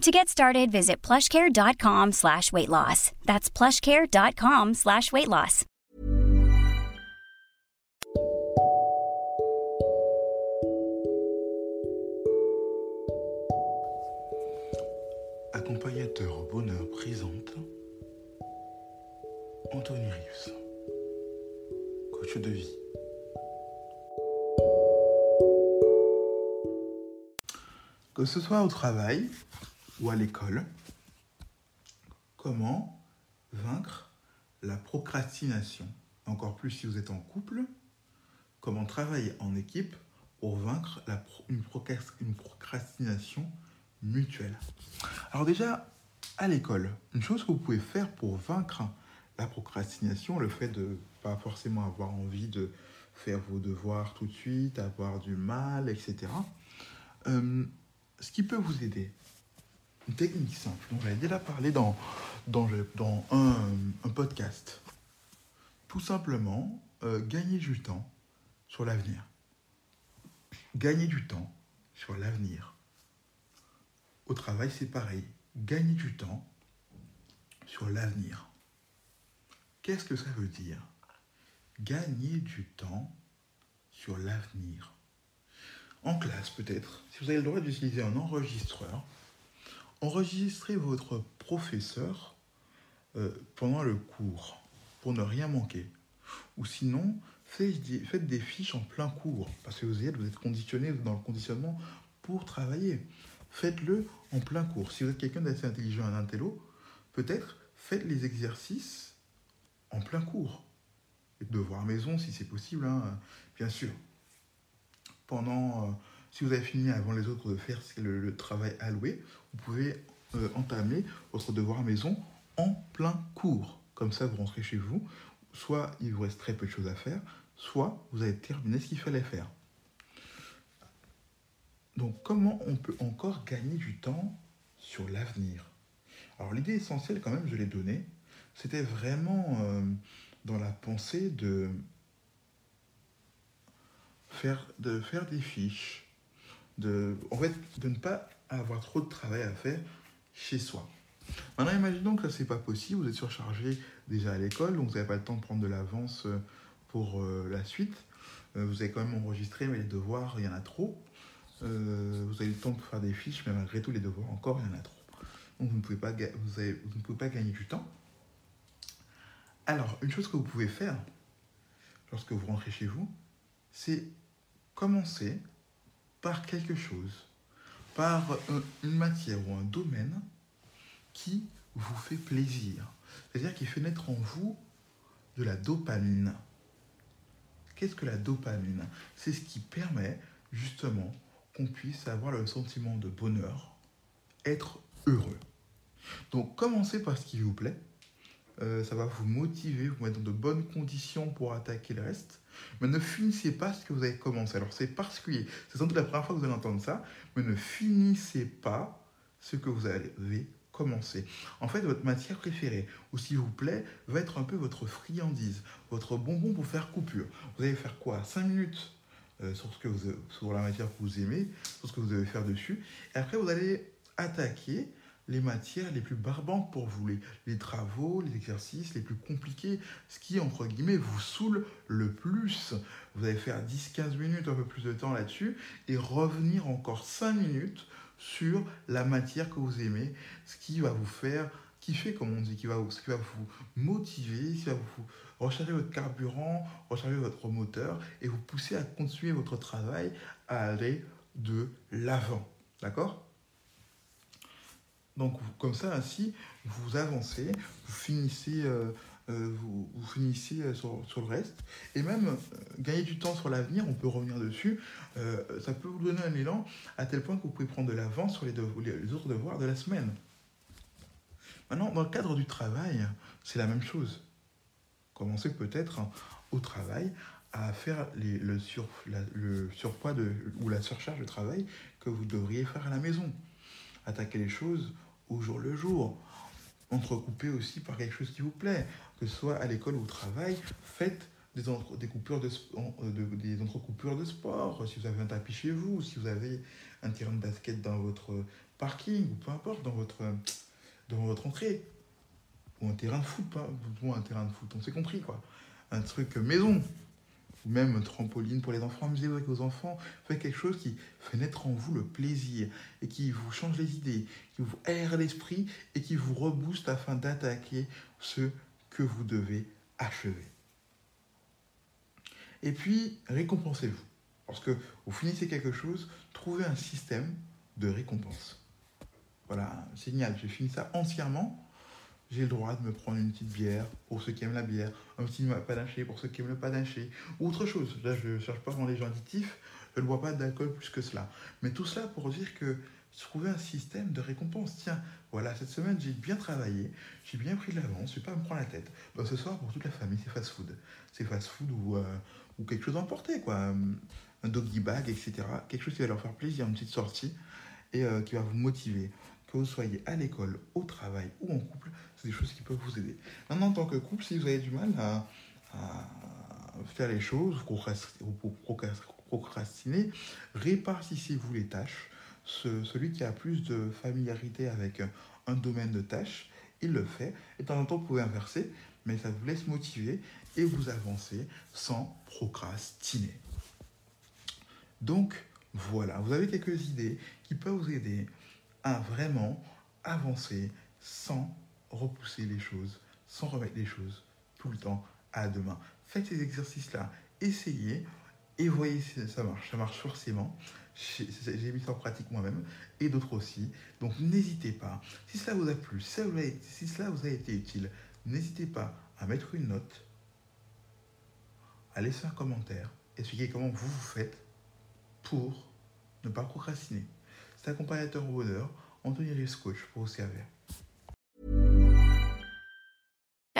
To get started, visit plushcare.com slash weight loss. That's plushcare.com slash weight loss. Accompagnateur bonheur présente Anthony Rius, coach de vie. Que ce soit au travail ou à l'école, comment vaincre la procrastination? Encore plus si vous êtes en couple, comment travailler en équipe pour vaincre la pro- une, procrast- une procrastination mutuelle? Alors déjà, à l'école, une chose que vous pouvez faire pour vaincre la procrastination, le fait de pas forcément avoir envie de faire vos devoirs tout de suite, avoir du mal, etc. Euh, ce qui peut vous aider, technique simple, dont j'avais déjà parlé dans, un podcast. Tout simplement, euh, gagner du temps sur l'avenir. Gagner du temps sur l'avenir. Au travail, c'est pareil. Gagner du temps sur l'avenir. Qu'est-ce que ça veut dire? Gagner du temps sur l'avenir. En classe, peut-être, si vous avez le droit d'utiliser un enregistreur, enregistrez votre professeur euh, pendant le cours pour ne rien manquer. Ou sinon, faites des, fiches en plein cours, parce que vous êtes, vous êtes conditionné dans le conditionnement pour travailler. Faites-le en plein cours. Si vous êtes quelqu'un d'assez intelligent, un intello, peut-être faites les exercices en plein cours. Et devoir maison si c'est possible, hein, bien sûr. Pendant, euh, si vous avez fini avant les autres de faire le, travail alloué, vous pouvez euh, entamer votre devoir maison en plein cours. Comme ça, vous rentrez chez vous. Soit il vous reste très peu de choses à faire, soit vous avez terminé ce qu'il fallait faire. Donc, comment on peut encore gagner du temps sur l'avenir? Alors, l'idée essentielle, quand même, je l'ai donnée, c'était vraiment euh, dans la pensée de faire, de faire des fiches, de, en fait, de ne pas avoir trop de travail à faire chez soi. Maintenant, imaginons que ça, c'est pas possible, vous êtes surchargé déjà à l'école, donc vous n'avez pas le temps de prendre de l'avance euh, pour euh, la suite. Euh, vous avez quand même enregistré, mais les devoirs, il y en a trop. Vous avez le temps pour faire des fiches, mais malgré tout, les devoirs, encore, il y en a trop. Donc, vous ne pouvez pas, vous ne pouvez pas gagner du temps. Alors, une chose que vous pouvez faire lorsque vous rentrez chez vous, c'est commencer par quelque chose, par un- une matière ou un domaine qui vous fait plaisir. C'est-à-dire qui fait naître en vous de la dopamine. Qu'est-ce que la dopamine? C'est ce qui permet justement qu'on puisse avoir le sentiment de bonheur, être heureux. Donc commencez par ce qui vous plaît. Euh, ça va vous motiver, vous mettre dans de bonnes conditions pour attaquer le reste. Mais ne finissez pas ce que vous avez commencé. Alors c'est particulier. C'est sans doute la première fois que vous allez entendre ça. Mais ne finissez pas ce que vous avez commencé. En fait, votre matière préférée, ou s'il vous plaît, va être un peu votre friandise, votre bonbon pour faire coupure. Vous allez faire quoi? 5 minutes euh, sur, ce que vous, sur la matière que vous aimez, sur ce que vous devez faire dessus. Et après, vous allez attaquer les matières les plus barbantes pour vous, les, travaux, les exercices les plus compliqués, ce qui, entre guillemets, vous saoule le plus. Vous allez faire 10-15 minutes, un peu plus de temps là-dessus, et revenir encore 5 minutes sur la matière que vous aimez, ce qui va vous faire, kiffer, comme on dit, qui va, qui va vous motiver, qui va vous recharger votre carburant, recharger votre moteur et vous pousser à continuer votre travail, à aller de l'avant. D'accord? Donc, comme ça, ainsi, vous avancez, vous finissez, euh, euh, vous, finissez euh, sur, le reste. Et même gagner du temps sur l'avenir, on peut revenir dessus, ça peut vous donner un élan à tel point que vous pouvez prendre de l'avance sur les, autres devoirs de la semaine. Maintenant, dans le cadre du travail, c'est la même chose. Commencez peut-être au travail à faire le, surpoids de, ou la surcharge de travail que vous devriez faire à la maison. Attaquer les choses au jour le jour. Entrecouper aussi par quelque chose qui vous plaît, que ce soit à l'école ou au travail. Faites des, des, coupures de, des entrecoupures de sport, si vous avez un tapis chez vous, si vous avez un terrain de basket dans votre parking, ou peu importe, dans votre, dans votre entrée. Ou un terrain de foot, pas un terrain de foot, on s'est compris quoi. Un truc maison, ou même trampoline pour les enfants, amusez-vous avec vos enfants, faites quelque chose qui fait naître en vous le plaisir et qui vous change les idées, qui vous aère l'esprit et qui vous rebooste afin d'attaquer ce que vous devez achever. Et puis, récompensez-vous. Lorsque vous finissez quelque chose, trouvez un système de récompense. Voilà, génial, j'ai fini ça entièrement j'ai le droit de me prendre une petite bière pour ceux qui aiment la bière, un petit panaché pour ceux qui aiment le panaché, ou autre chose. Là, je ne cherche pas dans les gens additifs, je ne bois pas d'alcool plus que cela. Mais tout cela pour dire que trouver un système de récompense. Tiens, voilà, cette semaine, j'ai bien travaillé, j'ai bien pris de l'avance, je ne vais pas me prendre la tête. Ben, ce soir, pour toute la famille, c'est fast-food. C'est fast-food ou, euh, ou quelque chose d'emporté, quoi. Un doggy bag, etc. Quelque chose qui va leur faire plaisir, une petite sortie, et euh, qui va vous motiver que vous soyez à l'école, au travail ou en couple, des choses qui peuvent vous aider. Maintenant, en tant que couple, si vous avez du mal à, faire les choses, vous procrastiner, répartissez-vous les tâches. celui qui a plus de familiarité avec un domaine de tâches, il le fait. Et de temps en temps, vous pouvez inverser, mais ça vous laisse motiver et vous avancer sans procrastiner. Donc, voilà, vous avez quelques idées qui peuvent vous aider à vraiment avancer sans repousser les choses, sans remettre les choses tout le temps à demain. Faites ces exercices-là, essayez et voyez si ça marche. Ça marche forcément. J'ai mis ça en pratique moi-même et d'autres aussi. Donc n'hésitez pas. Si cela vous a plu, si cela vous a été utile, n'hésitez pas à mettre une note, à laisser un commentaire, expliquer comment vous vous faites pour ne pas procrastiner. C'est accompagnateur au bonheur, Anthony Rives Coach pour vous servir.